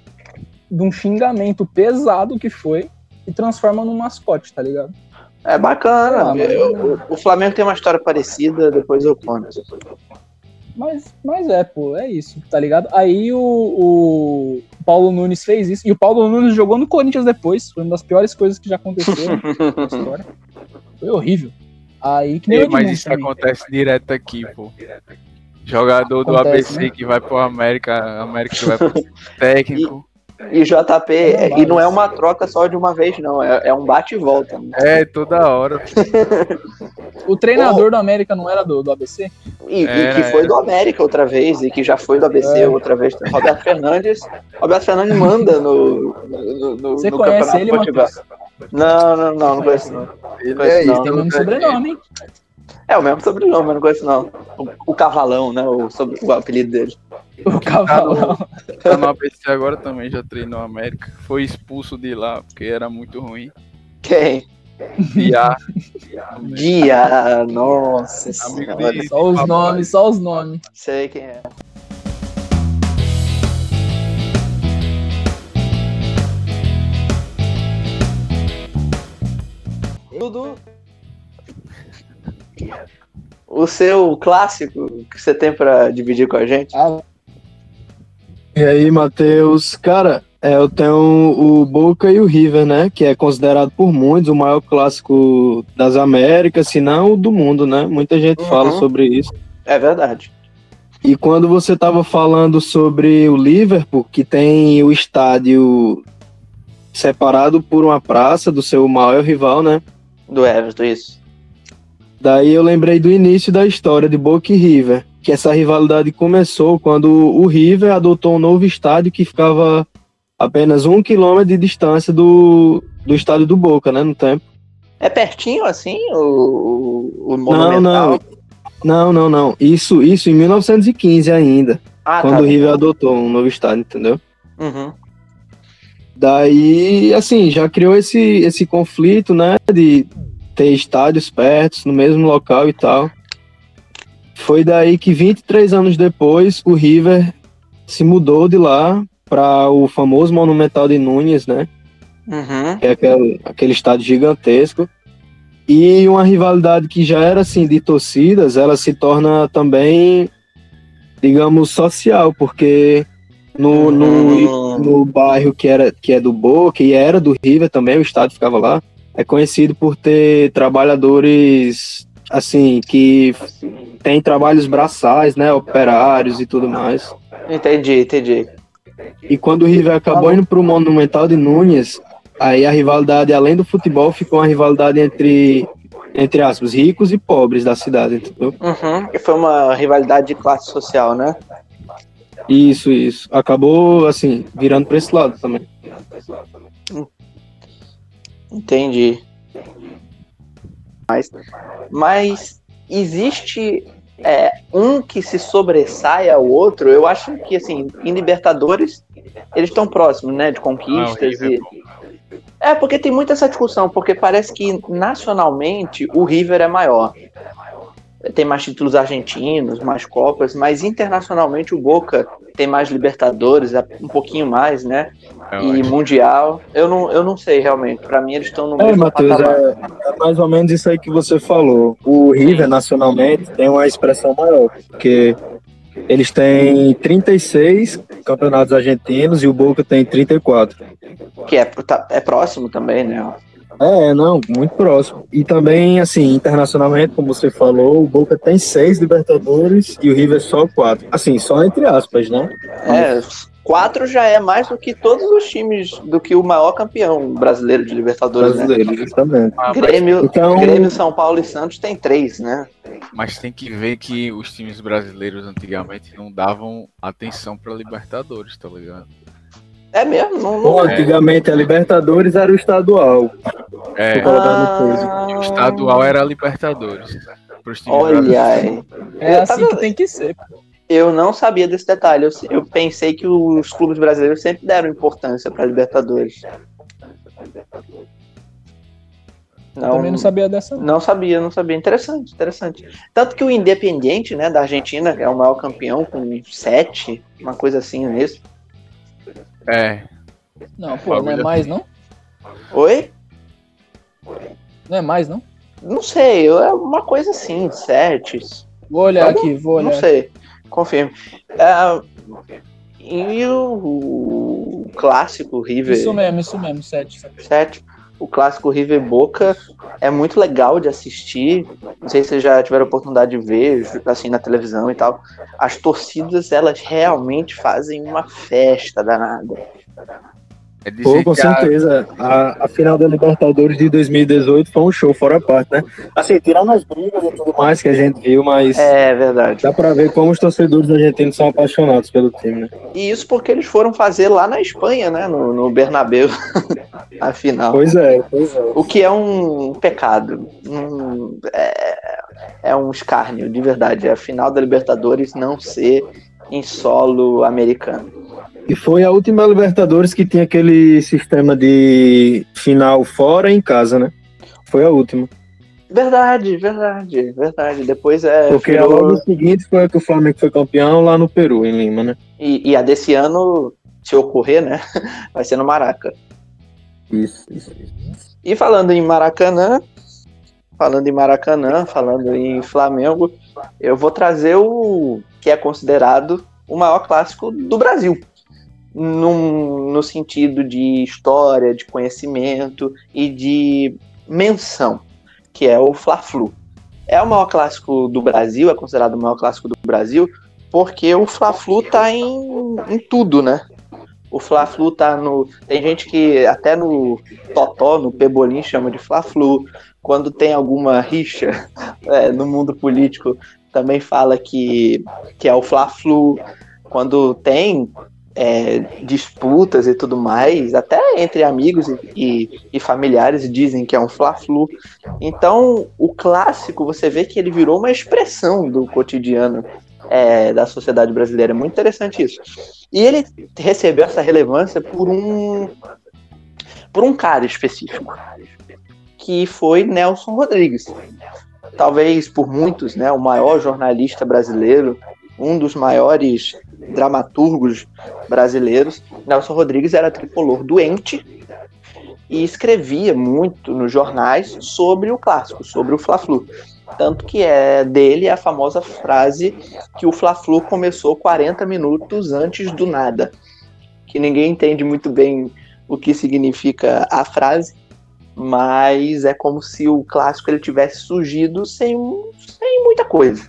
de um xingamento pesado que foi e transformam num mascote, tá ligado? É bacana. Ah, mas- o, o Flamengo tem uma história parecida, depois eu conto. Mas, mas é, pô, é isso, tá ligado? Aí o, o Paulo Nunes fez isso, e o Paulo Nunes jogou no Corinthians depois, foi uma das piores coisas que já aconteceram na história. Foi horrível. Aí que nem Ei, mas isso também. acontece direto aqui, pô. Jogador do Acontece, ABC né? que vai pro América, América que vai pro (laughs) técnico. E JP, É e não é uma troca só de uma vez, não. É, é um bate e volta. né? É, toda hora. O treinador do América não era do, do ABC? E, e Era, que foi do América outra vez, e que já foi do ABC É. outra vez. Roberto Fernandes. Roberto Fernandes manda no, no, no, Você no conhece Campeonato ele. Matheus? Não, não, não, não conheço não. Ele é não. isso. Tem o mesmo tá- sobrenome, hein? É o mesmo sobrenome, mas não conheço não. O, o Cavalão, né? O, sobre, o apelido dele. O Cavalão. Tá no ABC agora também, já treinou América. Foi expulso de lá, porque era muito ruim. Quem? Biá, Guia. Nossa senhora. de- Só os nomes, só os nomes. Sei quem é. Dudu. O seu clássico que você tem pra dividir com a gente? Ah, E aí, Matheus? Cara, é, eu tenho o Boca e o River, né? Que é considerado por muitos o maior clássico das Américas, se não do mundo, né? Muita gente Uhum. fala sobre isso. É verdade. E quando você estava falando sobre o Liverpool, que tem o estádio separado por uma praça do seu maior rival, né? Do Everton, isso. Daí eu lembrei do início da história de Boca e River, que essa rivalidade começou quando o River adotou um novo estádio que ficava apenas um quilômetro de distância do, do estádio do Boca, né, no tempo. É pertinho assim o, o, o Não, Monumental? não, não, não, não. Isso, isso em 1915 ainda, Ah, quando tá. o River adotou um novo estádio, entendeu? Uhum. Daí, assim, já criou esse, esse conflito, né, de ter estádios perto, no mesmo local e tal. Foi daí que 23 anos depois, o River se mudou de lá para o famoso Monumental de Núñez, né, Uhum. que é aquele, aquele estádio gigantesco. E uma rivalidade que já era, assim, de torcidas, ela se torna também, digamos, social, porque no, no, Hum. no bairro que, era, que é do Boca e era do River também, o estádio ficava lá. É conhecido por ter trabalhadores, assim, que tem trabalhos braçais, né? Operários e tudo mais. Entendi, entendi. E quando o River acabou indo pro Monumental de Núñez, aí a rivalidade, além do futebol, ficou uma rivalidade entre, entre aspas, ricos e pobres da cidade, entendeu? Uhum. E foi uma rivalidade de classe social, né? Isso, isso. Acabou, assim, virando pra esse lado também. Entendi. Mas, mas existe é, um que se sobressai ao outro. Eu acho que assim, em Libertadores eles estão próximos, né, de conquistas Ah, e é porque tem muita essa discussão, porque parece que nacionalmente o River é maior. Tem mais títulos argentinos, mais copas, mas internacionalmente o Boca tem mais Libertadores, um pouquinho mais, né? É, E Mundial, eu não, eu não sei realmente. Pra mim, eles estão no É, mesmo Matheus, patamar. é, é mais ou menos isso aí que você falou. O River, nacionalmente, tem uma expressão maior, porque eles têm 36 campeonatos argentinos e o Boca tem 34. Que é, tá- é próximo também, né? É, não, muito próximo. E também, assim, internacionalmente, como você falou, o Boca tem seis Libertadores e o River só quatro. Assim, só entre aspas, né? É, quatro já é mais do que todos os times, do que o maior campeão brasileiro de Libertadores, né? Brasileiro, justamente. Ah, Grêmio, Então- Grêmio, São Paulo e Santos tem três, né? mas tem que ver que os times brasileiros antigamente não davam atenção pra Libertadores, tá ligado? É mesmo? Não, Bom, não... antigamente a Libertadores era o estadual. É, e o estadual era a Libertadores. Times Olha aí. É Eu assim tava- que tem que ser. Eu não sabia desse detalhe. Eu, eu pensei que os clubes brasileiros sempre deram importância para Libertadores. Eu também não sabia dessa. não. Não sabia, não sabia. Interessante, interessante. Tanto que o Independiente, né, da Argentina, é o maior campeão com sete, uma coisa assim nisso. É, Não, pô, não é mais, não? Oi? Não é mais, não? Não sei, é uma coisa assim, sete. Vou olhar aqui, vou Não olhar. sei, confirmo. É, e o, o clássico River Isso mesmo, isso mesmo, sete. sete. 7, o clássico River Boca é muito legal de assistir. Não sei se vocês já tiveram oportunidade de ver, assim, na televisão e tal. As torcidas, elas realmente fazem uma festa danada. É Pô, com certeza. A, a final da Libertadores de 2018 foi um show fora a parte, né? Assim, tirando as brigas e tudo mais que a gente viu, mas É verdade. dá pra ver como os torcedores argentinos são apaixonados pelo time, né? E isso porque eles foram fazer lá na Espanha, né? No, no Bernabéu, (laughs) a final. Pois é, pois é. O que é um pecado. Um- é, é um escárnio, de verdade. É a final da Libertadores não ser em solo americano. E foi a última Libertadores que tinha aquele sistema de final fora e em casa, né? Foi a última. Verdade, verdade, verdade. Depois é. Porque virou- logo seguinte foi a que o Flamengo foi campeão lá no Peru, em Lima, né? E, e a desse ano, se ocorrer, né? (laughs) Vai ser no Maraca. Isso, isso. E falando em Maracanã, falando em Maracanã, falando em Flamengo, eu vou trazer o que é considerado o maior clássico do Brasil. Num, no sentido de história, de conhecimento e de menção, que é o Fla-Flu. É o maior clássico do Brasil, é considerado o maior clássico do Brasil, porque o Fla-Flu tá em, em tudo, né? O Fla-Flu tá no. Tem gente que até no Totó, no Pebolim, chama de Fla-Flu. Quando tem alguma rixa (laughs) é, no mundo político, também fala que, que é o Fla-Flu. Quando tem é, disputas e tudo mais, até entre amigos e, e, e familiares dizem que é um Fla-Flu. Então, o clássico, você vê que ele virou uma expressão do cotidiano é, da sociedade brasileira. É muito interessante isso. E ele recebeu essa relevância por um por um cara específico, que foi Nelson Rodrigues. Talvez por muitos, né, o maior jornalista brasileiro, um dos maiores dramaturgos brasileiros. Nelson Rodrigues era tricolor doente e escrevia muito nos jornais sobre o clássico, sobre o Fla-Flu. Tanto que é dele a famosa frase que o Fla-Flu começou 40 minutos antes do nada. que ninguém entende muito bem o que significa a frase, mas é como se o clássico ele tivesse surgido sem, sem muita coisa.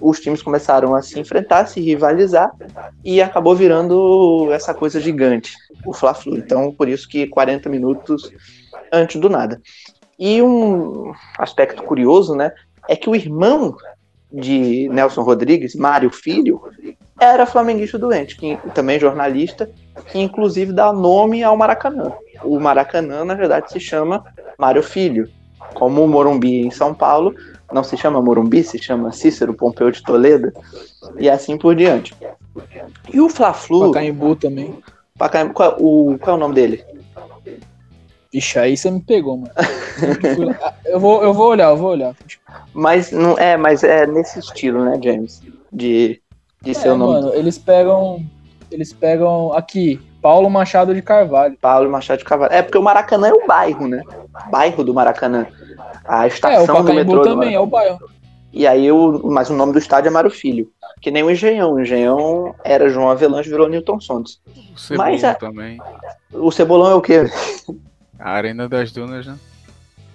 Os times começaram a se enfrentar, se rivalizar e acabou virando essa coisa gigante, o Fla-Flu. Então, por isso que 40 minutos antes do nada. E um aspecto curioso, né, é que o irmão de Nelson Rodrigues, Mário Filho, era flamenguista doente, que, também jornalista, que inclusive dá nome ao Maracanã. O Maracanã, na verdade, se chama Mário Filho. Como o Morumbi em São Paulo, não se chama Morumbi, se chama Cícero Pompeu de Toledo, e assim por diante. E o Fla-Flu... Pacaembu também. Pacaembu, qual, o, qual é o nome dele? Ixi, aí você me pegou, mano. eu, vou, eu vou olhar, eu vou olhar. Mas não é, mas é nesse estilo, né, James? De, de é, ser o nome. Mano, eles pegam. Eles pegam aqui, Paulo Machado de Carvalho. Paulo Machado de Carvalho. É porque o Maracanã é o bairro, né? Bairro do Maracanã. A estação é, o do metrô. também é o bairro. E aí, o, mas o nome do estádio é Mário Filho. Que nem o Engenhão. O Engenhão era João Avelange, virou Newton Santos. O Cebolão mas, a, também. O Cebolão é o quê? A Arena das Dunas, né?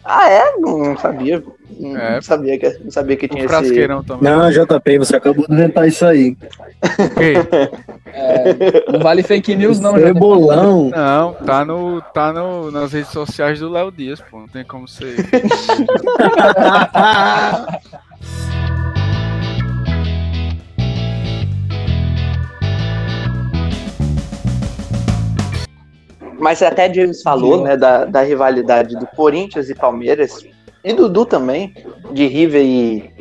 Ah, é? Não sabia. Não, é. sabia, que, não sabia que tinha o frasqueirão esse... também. Não, JP, você acabou de inventar isso aí. (laughs) é, não vale fake news, não, Cebolão. Não, tá, no, tá no, nas redes sociais do Léo Dias, pô. Não tem como ser. (laughs) (laughs) Mas até James falou, né, da, da rivalidade do Corinthians e Palmeiras, e Dudu também, de River e,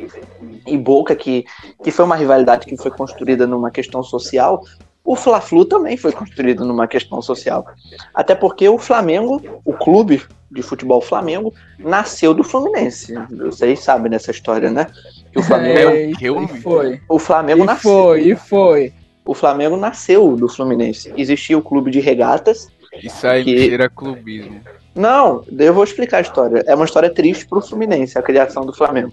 e Boca, que, que foi uma rivalidade que foi construída numa questão social. O Fla-Flu também foi construído numa questão social. Até porque o Flamengo, o clube de futebol Flamengo, nasceu do Fluminense. Vocês sabem dessa história, né? Que o Flamengo. É, e foi. O Flamengo e nasceu. Foi, e foi. O Flamengo nasceu do Fluminense. Existia o clube de regatas isso aí que... cheira clubismo. Não, eu vou explicar a história. É uma história triste para o Fluminense, a criação do Flamengo.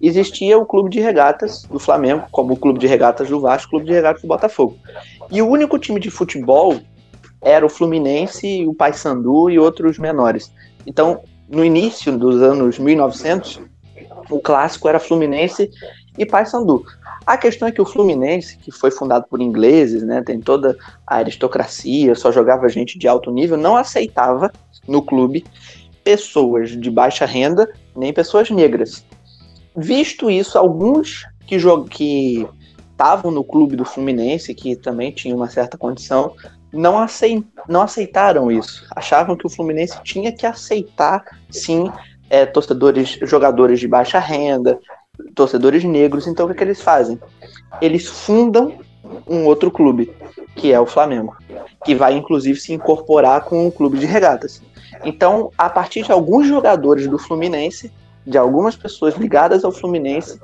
Existia o clube de regatas do Flamengo, como o clube de regatas do Vasco, o clube de regatas do Botafogo. E o único time de futebol era o Fluminense, o Paysandu e outros menores. Então, no início dos anos 1900, o clássico era Fluminense e Paysandu. A questão é que o Fluminense, que foi fundado por ingleses, né, tem toda a aristocracia, só jogava gente de alto nível, não aceitava no clube pessoas de baixa renda, nem pessoas negras. Visto isso, alguns que estavam no clube do Fluminense, que também tinham uma certa condição, não, aceit não aceitaram isso. Achavam que o Fluminense tinha que aceitar, sim, é, torcedores, jogadores de baixa renda, torcedores negros. Então o que, que eles fazem? Eles fundam um outro clube, que é o Flamengo, que vai inclusive se incorporar com o clube de regatas. Então, a partir de alguns jogadores do Fluminense, de algumas pessoas ligadas ao Fluminense,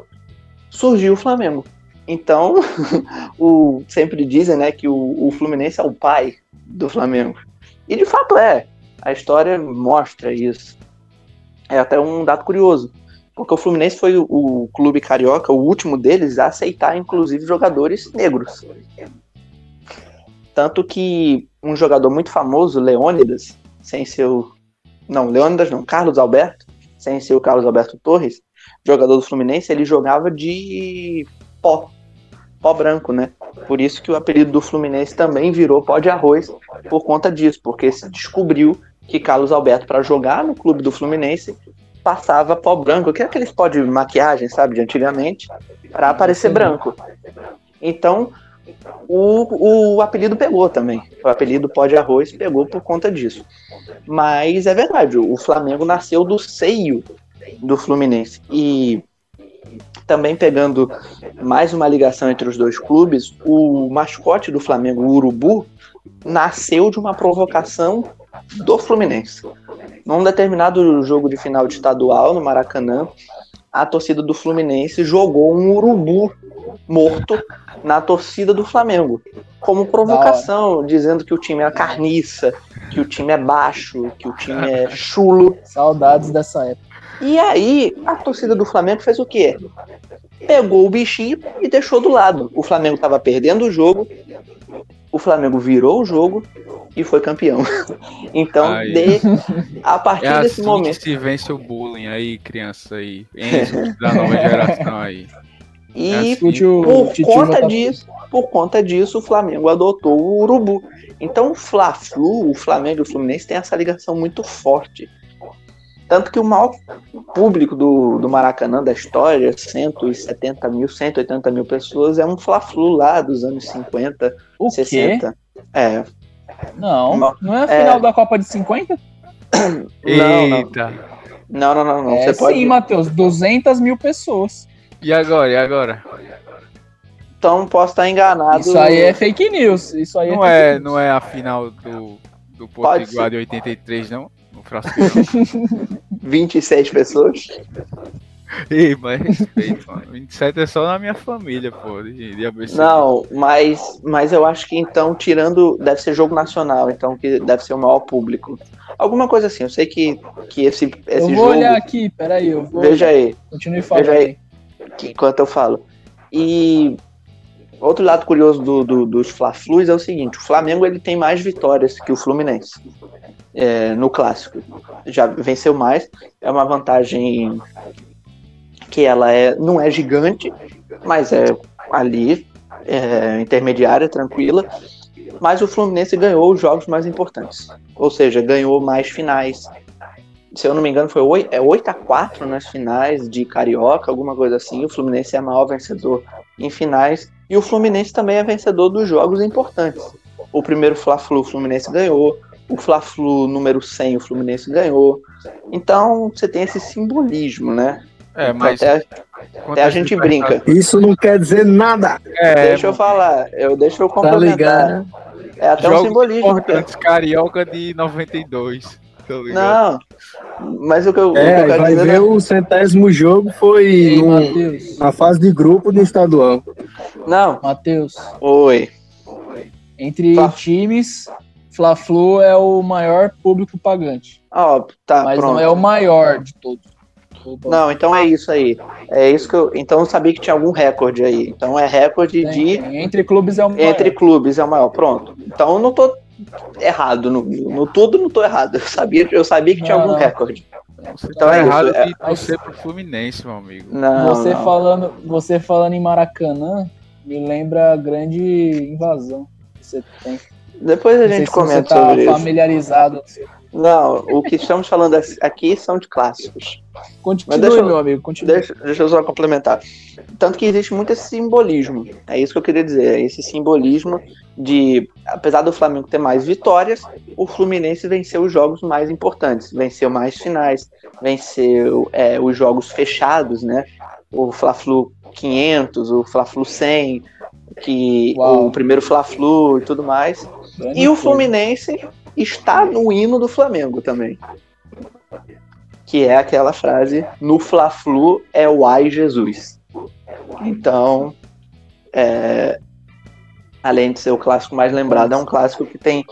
surgiu o Flamengo. Então, (laughs) o, sempre dizem né, que o, o Fluminense é o pai do Flamengo. E de fato é. A história mostra isso. É até um dado curioso. Porque o Fluminense foi o, o, clube carioca, o último deles, a aceitar, inclusive, jogadores negros. Tanto que um jogador muito famoso, Leônidas, sem seu. Não, Leônidas não, Carlos Alberto, sem ser o Carlos Alberto Torres, jogador do Fluminense, ele jogava de pó, pó branco, né? Por isso que o apelido do Fluminense também virou pó de arroz por conta disso, porque se descobriu que Carlos Alberto, para jogar no clube do Fluminense, passava pó branco, que é aqueles pó de maquiagem, sabe, de antigamente, para aparecer branco. Então, o, o apelido pegou também. O apelido pó de arroz pegou por conta disso. Mas é verdade, o Flamengo nasceu do seio do Fluminense. E também pegando mais uma ligação entre os dois clubes, o mascote do Flamengo, o Urubu, nasceu de uma provocação do Fluminense. Num determinado jogo de final de estadual no Maracanã, a torcida do Fluminense jogou um urubu morto na torcida do Flamengo, como provocação, dizendo que o time é carniça, que o time é baixo, que o time é (laughs) chulo. Saudades dessa época. E aí, a torcida do Flamengo fez o quê? Pegou o bichinho e deixou do lado. O Flamengo estava perdendo o jogo, o, Flamengo virou o jogo e foi campeão. (laughs) Então, de, a partir É desse assim momento. que se vence o bullying aí, criança aí. Enzo (laughs) da nova geração aí. E assim. Escute o por conta JP. disso, por conta disso, o Flamengo adotou o Urubu. Então, o Fla-Flu, o Flamengo e o Fluminense têm essa ligação muito forte. Tanto que o maior público do, do Maracanã da história, 170 mil, 180 mil pessoas, é um Fla-Flu lá dos anos 50, O quê? 60. É. Não, Não. não é a É. final da Copa de 50? (coughs) Não, não. Eita. Não, não, não, não. é Você pode. sim, Matheus, 200 mil pessoas. E agora? E agora? Então posso estar enganado. Isso aí é fake news. Isso aí Não é, é, fake não é a final do, do Potiguar de 83, não? No Frasco. 26 (laughs) pessoas. Ei, mas respeito, mano. 27 é só na minha família, pô. De, de ABC. Não, mas, mas eu acho que então, tirando. Deve ser jogo nacional, então, que deve ser o maior público. Alguma coisa assim. Eu sei que, que esse, esse Eu vou jogo. olhar aqui, peraí, eu vou. Veja aí, Continue falando. veja aí. aí. que, enquanto eu falo. E outro lado curioso do, do- dos Fla-Flus é o seguinte: o Flamengo ele tem mais vitórias que o Fluminense é, no clássico. Já venceu mais. É uma vantagem que ela é, não é gigante, mas é ali, é, intermediária, tranquila. Mas o Fluminense ganhou os jogos mais importantes. Ou seja, ganhou mais finais. Se eu não me engano, foi 8, é 8 a 4 nas finais de Carioca, alguma coisa assim. O Fluminense é maior vencedor em finais. E o Fluminense também é vencedor dos jogos importantes. O primeiro Fla-Flu, o Fluminense ganhou. O Fla-Flu número 100, o Fluminense ganhou. Então, você tem esse simbolismo, né? É, mas. Até, quantas até a gente brinca. Isso não quer dizer nada. É, deixa eu falar, eu, deixa eu Tá complementar. ligado? é até um jogos simbolismo. cara. importantes Carioca de 92. Tá? Não, mas o que eu, o que É, eu quero vai dizer ver é- o centésimo jogo foi no- na fase de grupo do estadual. Não, Matheus. oi. Entre Fla- times, Fla-Flu é o maior público pagante. Ó, tá, mas pronto. não é o maior de todos. Não, então é isso aí. É isso que eu. Então eu sabia que tinha algum recorde aí. Então é recorde Tem, de. tem. Entre clubes é o maior. Entre clubes é o maior. Pronto. Então eu não tô errado. No, no tudo não tô errado. Eu sabia, eu sabia que tinha Não, algum não. recorde. Você Então tá é isso, errado é- de torcer pro Fluminense, meu amigo. Não. Você não. falando, você falando em Maracanã me lembra a grande invasão que você tem. Depois a gente se comenta você tá sobre isso. familiarizado. Não, o que estamos falando aqui são de clássicos. Continue, deixa eu- meu amigo, continue. Deixa, deixa eu só complementar. Tanto que existe muito esse simbolismo. É isso que eu queria dizer. É esse simbolismo de, apesar do Flamengo ter mais vitórias, o Fluminense venceu os jogos mais importantes. Venceu mais finais, venceu é, os jogos fechados, né? O Fla-Flu 500, o Fla-Flu 100, que, Uau. o primeiro Fla-Flu e tudo mais. E o coisa. Fluminense está no hino do Flamengo também. Que é aquela frase: no Fla-Flu é o ai Jesus. Então, é, além de ser o clássico mais lembrado, é um clássico que tem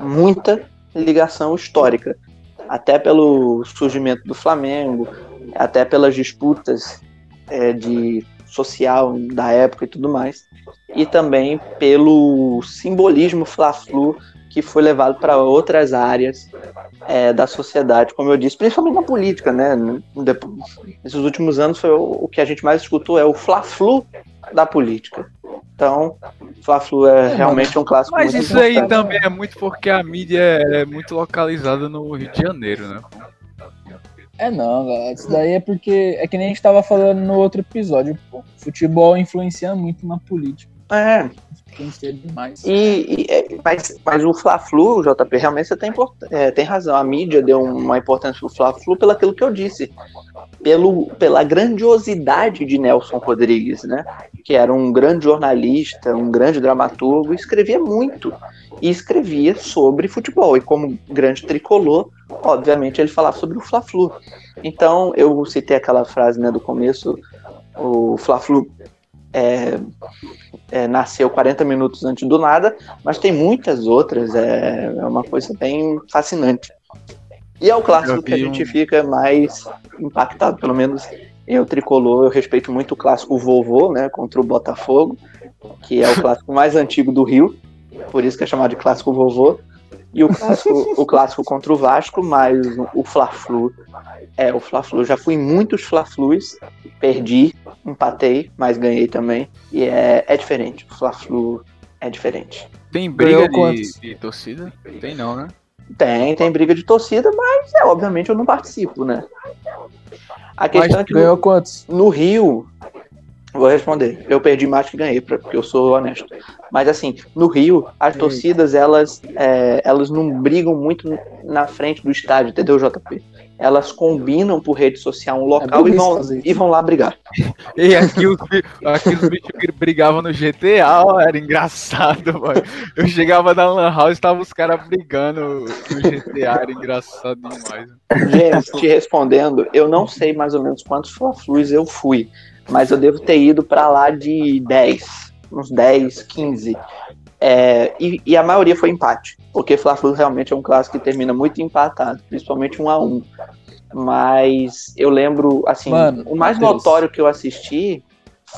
muita ligação histórica. Até pelo surgimento do Flamengo, até pelas disputas é, de social da época e tudo mais. E também pelo simbolismo Fla-Flu que foi levado para outras áreas é, da sociedade, como eu disse, principalmente na política, né? Nesses últimos anos foi o, o que a gente mais escutou é o Fla-Flu da política. Então, Fla-Flu é realmente um clássico Mas isso aí também é muito porque a mídia é muito localizada no Rio de Janeiro, né? É não, galera. Isso daí é porque. É que nem a gente tava falando no outro episódio, pô. Futebol influencia muito na política. É, Influencia demais. E, e- é, mas, mas o Fla-Flu, JP, realmente você tem, é, tem razão. A mídia deu uma importância pro Fla-Flu pelo aquilo que eu disse. Pelo, pela grandiosidade de Nelson Rodrigues, né? Que era um grande jornalista, um grande dramaturgo, escrevia muito. E escrevia sobre futebol. E como grande tricolor, obviamente ele falava sobre o Fla-Flu. Então, eu citei aquela frase né, do começo, o Fla-Flu é, é, nasceu 40 minutos antes do nada, mas tem muitas outras, é, é uma coisa bem fascinante. E é o clássico que a gente fica mais impactado, pelo menos eu, tricolor, eu respeito muito o clássico Vovô, né, contra o Botafogo, que é o clássico mais antigo do Rio, por isso que é chamado de clássico vovô. E o clássico, o clássico contra o Vasco, mas o Fla-Flu. É, o Fla-Flu. Já fui em muitos Fla-Flus, perdi, empatei, mas ganhei também. E é, é diferente. O Fla-Flu é diferente. Tem briga de, de torcida? Tem não, né? Tem, tem briga de torcida, mas é, obviamente eu não participo, né? A questão é que Ganhou quantos? no Rio, vou responder, eu perdi mais que ganhei, porque eu sou honesto. Mas assim, no Rio, as torcidas, elas, é, elas não brigam muito na frente do estádio, entendeu, JP? Elas combinam por rede social um local e, burrice vão, e vão lá brigar. (laughs) E aqui os, aqui os bichos que brigavam no GTA, ó, era engraçado, (laughs) mano. Eu chegava na Lan House e tava os caras brigando no GTA, era engraçado demais. James, te respondendo, eu não sei mais ou menos quantos Fla-Flus eu fui, mas eu devo ter ido pra lá de 10, uns 10, 15. É, e, e a maioria foi empate, porque Fla-Flu realmente é um clássico que termina muito empatado, principalmente um a um. Mas eu lembro, assim, Mano, o mais Matheus. notório que eu assisti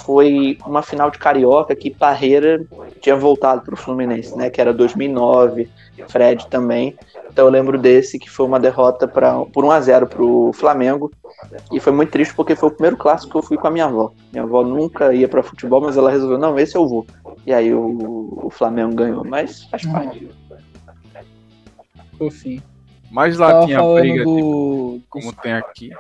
foi uma final de Carioca que Parreira tinha voltado pro Fluminense, né? Que era 2009, Fred também. Então eu lembro desse que foi uma derrota pra, por 1 a 0 pro Flamengo. E foi muito triste porque foi o primeiro clássico que eu fui com a minha avó. Minha avó nunca ia pra futebol, mas ela resolveu, não, esse eu vou. E aí o, o Flamengo ganhou, mas faz parte. Fofinho. Mas lá Tava tinha falando briga, tipo, do. como tem aqui.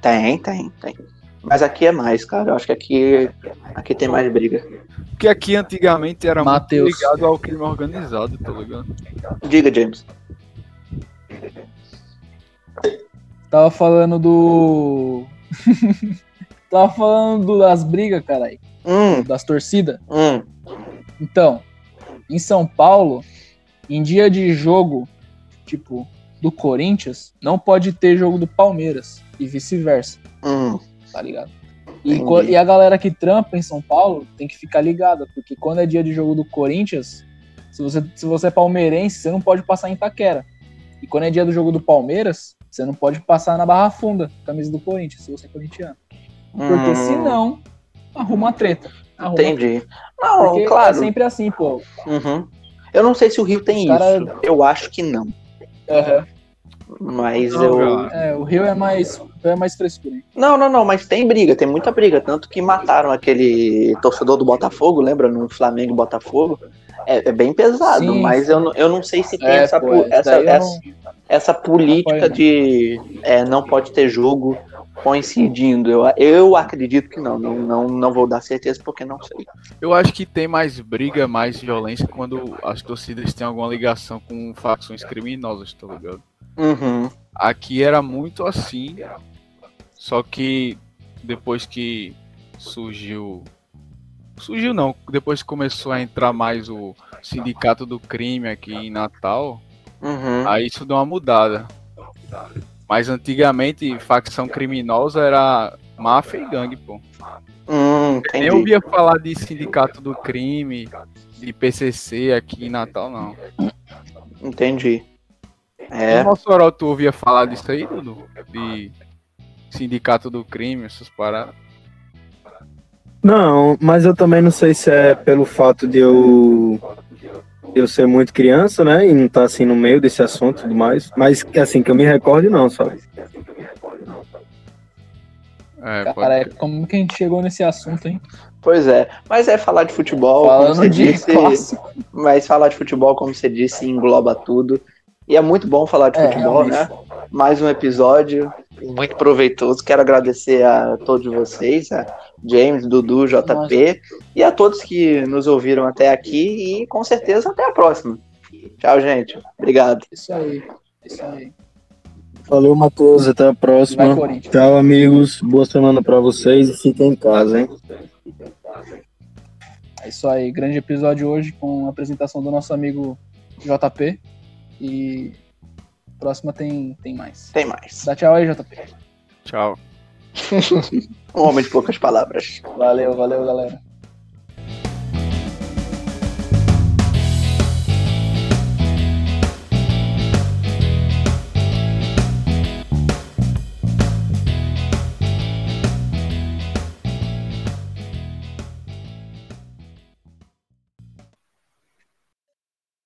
Tem, tem, tem. Mas aqui é mais, cara. Eu acho que aqui, aqui tem mais briga. Porque aqui antigamente era Mateus. muito ligado ao crime organizado, tá ligado? Diga, James. Tava falando do. (laughs) Tava falando do- das brigas, caralho. Hum, Das torcidas. hum. Então, em São Paulo, em dia de jogo, tipo, do Corinthians, não pode ter jogo do Palmeiras. E vice-versa, Hum, tá ligado? E, e a galera que trampa em São Paulo tem que ficar ligada, porque quando é dia de jogo do Corinthians, se você, se você é palmeirense, você não pode passar em Itaquera. E quando é dia do jogo do Palmeiras, você não pode passar na Barra Funda, camisa do Corinthians, se você é corintiano. Porque hum, senão, arruma uma treta. Arruma Entendi. Não, Porque claro. é sempre assim, pô. Uhum. Eu não sei se o Rio tem cara- isso. Eu acho que não. Mas Não, eu. É, o Rio é mais, o Rio é mais frescura. hein? Não, não, não, mas tem briga, tem muita briga. Tanto que mataram aquele torcedor do Botafogo, lembra? No Flamengo e Botafogo. É, é bem pesado, Sim, mas sim. eu, não- eu não sei se tem É, essa, pô, essa, essa, não- essa política apoio, não. de é, não pode ter jogo coincidindo. Eu, eu acredito que não, não, não, não vou dar certeza porque não sei. Eu acho que tem mais briga, mais violência quando as torcidas têm alguma ligação com facções criminosas, tá ligado? Uhum. Aqui era muito assim, só que depois que surgiu. Surgiu não, depois que começou a entrar mais o sindicato do crime aqui em Natal, Uhum. aí isso deu uma mudada. Mas antigamente facção criminosa era máfia e gangue, pô. Hum, Nem entendi. ouvia falar de sindicato do crime, de PCC aqui em Natal, não. Entendi. É. Mossoró, tu ouvia falar disso aí, Dudu? De sindicato do crime, essas paradas. Não, mas eu também não sei se é pelo fato de eu eu ser muito criança, né, e não estar assim no meio desse assunto e tudo mais, mas assim que eu me recorde não, sabe? É, Cara, é, crer. como que a gente chegou nesse assunto, hein? Pois é. Mas é falar de futebol, como você Falando de disse. clássico. Mas falar de futebol, como você disse, engloba tudo. E é muito bom falar de É, futebol, realmente. né? Mais um episódio muito proveitoso. Quero agradecer a todos vocês, a James, Dudu, JP, e a todos que nos ouviram até aqui. E com certeza até a próxima. Tchau, gente. Obrigado. Isso aí. Isso aí. Valeu, Matheus, até a Vai, próxima. Corinthians. Tchau, amigos. Boa semana pra vocês e fiquem em casa, hein? É isso aí. Grande episódio hoje com a apresentação do nosso amigo JP. E próxima tem, tem mais. Tem mais. Dá tchau aí, JP. Tchau. (laughs) Um homem de poucas palavras. Valeu, valeu, galera.